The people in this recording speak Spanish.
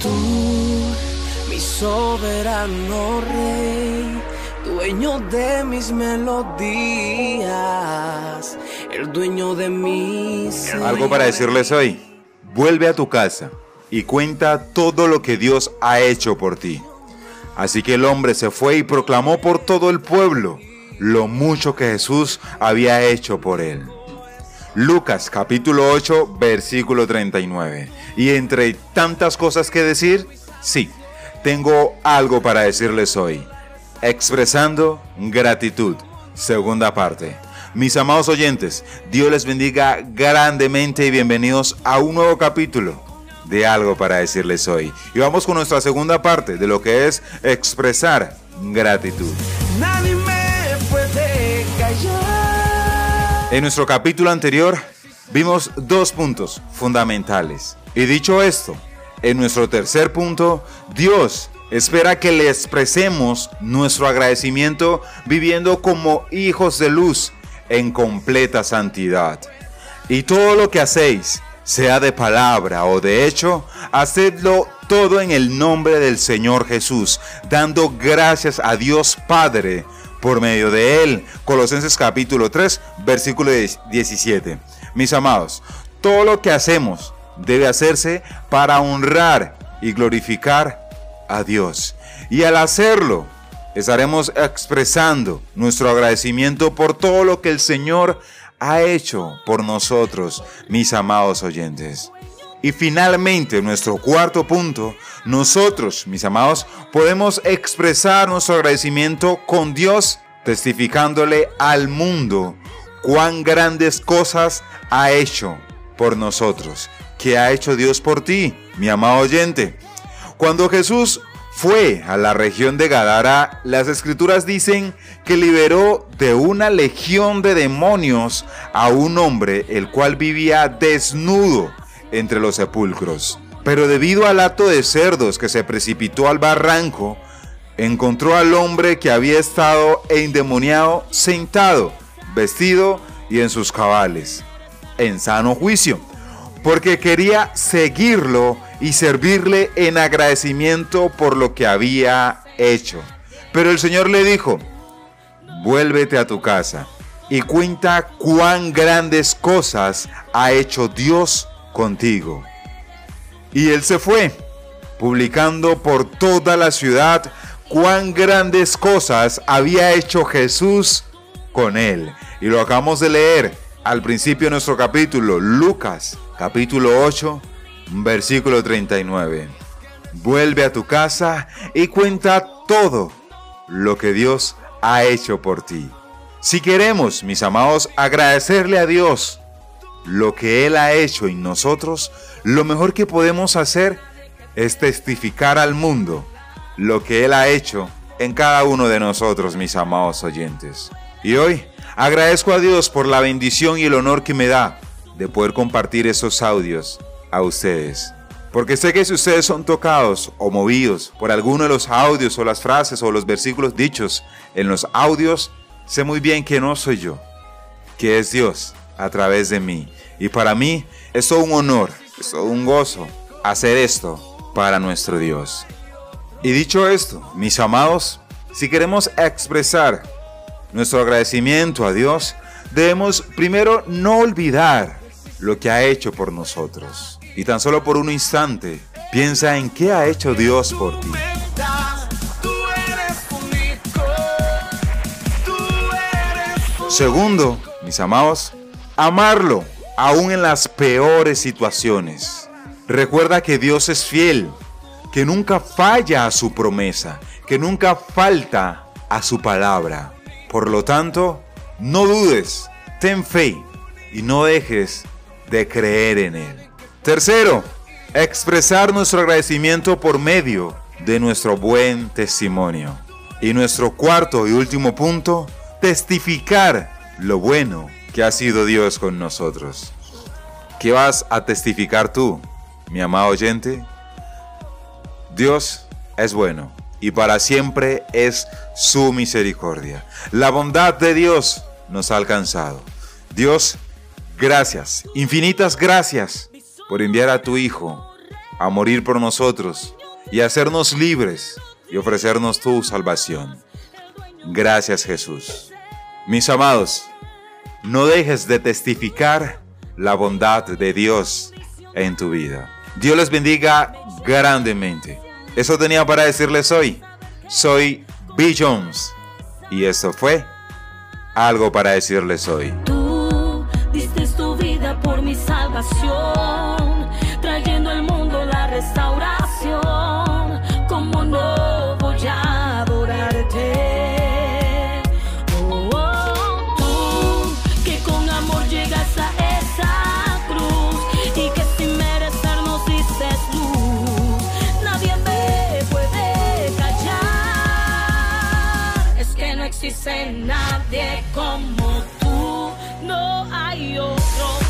Tú, mi soberano rey, dueño de mis melodías, el dueño de mis... Algo para decirles hoy. Vuelve a tu casa y cuenta todo lo que Dios ha hecho por ti. Así que el hombre se fue y proclamó por todo el pueblo lo mucho que Jesús había hecho por él. Lucas capítulo 8 versículo 39. Y entre tantas cosas que decir, sí, tengo algo para decirles hoy. Expresando gratitud. Segunda parte. Mis amados oyentes, Dios les bendiga grandemente y bienvenidos a un nuevo capítulo de algo para decirles hoy. Y vamos con nuestra segunda parte de lo que es expresar gratitud. En nuestro capítulo anterior vimos dos puntos fundamentales. Y dicho esto, en nuestro tercer punto, Dios espera que le expresemos nuestro agradecimiento viviendo como hijos de luz en completa santidad. Y todo lo que hacéis, sea de palabra o de hecho, hacedlo todo en el nombre del Señor Jesús, dando gracias a Dios Padre por medio de Él. Colosenses capítulo 3, versículo 17. Mis amados, todo lo que hacemos debe hacerse para honrar y glorificar a Dios. Y al hacerlo, estaremos expresando nuestro agradecimiento por todo lo que el Señor ha hecho por nosotros, mis amados oyentes. Y finalmente, nuestro cuarto punto, nosotros, mis amados, podemos expresar nuestro agradecimiento con Dios, testificándole al mundo cuán grandes cosas ha hecho por nosotros. ¿Qué ha hecho Dios por ti, mi amado oyente? Cuando Jesús fue a la región de Gadara, las escrituras dicen que liberó de una legión de demonios a un hombre el cual vivía desnudo entre los sepulcros. Pero debido al hato de cerdos que se precipitó al barranco, encontró al hombre que había estado endemoniado sentado, vestido y en sus cabales, en sano juicio, porque quería seguirlo y servirle en agradecimiento por lo que había hecho. Pero el Señor le dijo, vuélvete a tu casa y cuenta cuán grandes cosas ha hecho Dios contigo. Y él se fue, publicando por toda la ciudad cuán grandes cosas había hecho Jesús con él. Y lo acabamos de leer al principio de nuestro capítulo, Lucas capítulo 8, versículo 39. Vuelve a tu casa y cuenta todo lo que Dios ha hecho por ti. Si queremos, mis amados, agradecerle a Dios lo que Él ha hecho en nosotros, lo mejor que podemos hacer es testificar al mundo lo que Él ha hecho en cada uno de nosotros, mis amados oyentes. Y hoy agradezco a Dios por la bendición y el honor que me da de poder compartir esos audios a ustedes. Porque sé que si ustedes son tocados o movidos por alguno de los audios o las frases o los versículos dichos en los audios, sé muy bien que no soy yo, que es Dios a través de mí. Y para mí es un honor, es un gozo hacer esto para nuestro Dios. Y dicho esto, mis amados, si queremos expresar nuestro agradecimiento a Dios, debemos primero no olvidar lo que ha hecho por nosotros. Y tan solo por un instante, piensa en qué ha hecho Dios por ti. Segundo, mis amados, amarlo aún en las peores situaciones. Recuerda que Dios es fiel, que nunca falla a su promesa, que nunca falta a su palabra. Por lo tanto, no dudes, ten fe y no dejes de creer en Él. Tercero, expresar nuestro agradecimiento por medio de nuestro buen testimonio. Y nuestro cuarto y último punto, testificar lo bueno que ha sido Dios con nosotros. ¿Qué vas a testificar tú, mi amado oyente? Dios es bueno y para siempre es su misericordia. La bondad de Dios nos ha alcanzado. Dios, gracias, infinitas gracias por enviar a tu Hijo a morir por nosotros y hacernos libres y ofrecernos tu salvación. Gracias Jesús. Mis amados, no dejes de testificar la bondad de Dios en tu vida. Dios les bendiga grandemente. Eso tenía para decirles hoy. Soy B. Jones y esto fue algo para decirles hoy. Tú diste tu vida por mi salvación, Si existe nadie como tú, no hay otro.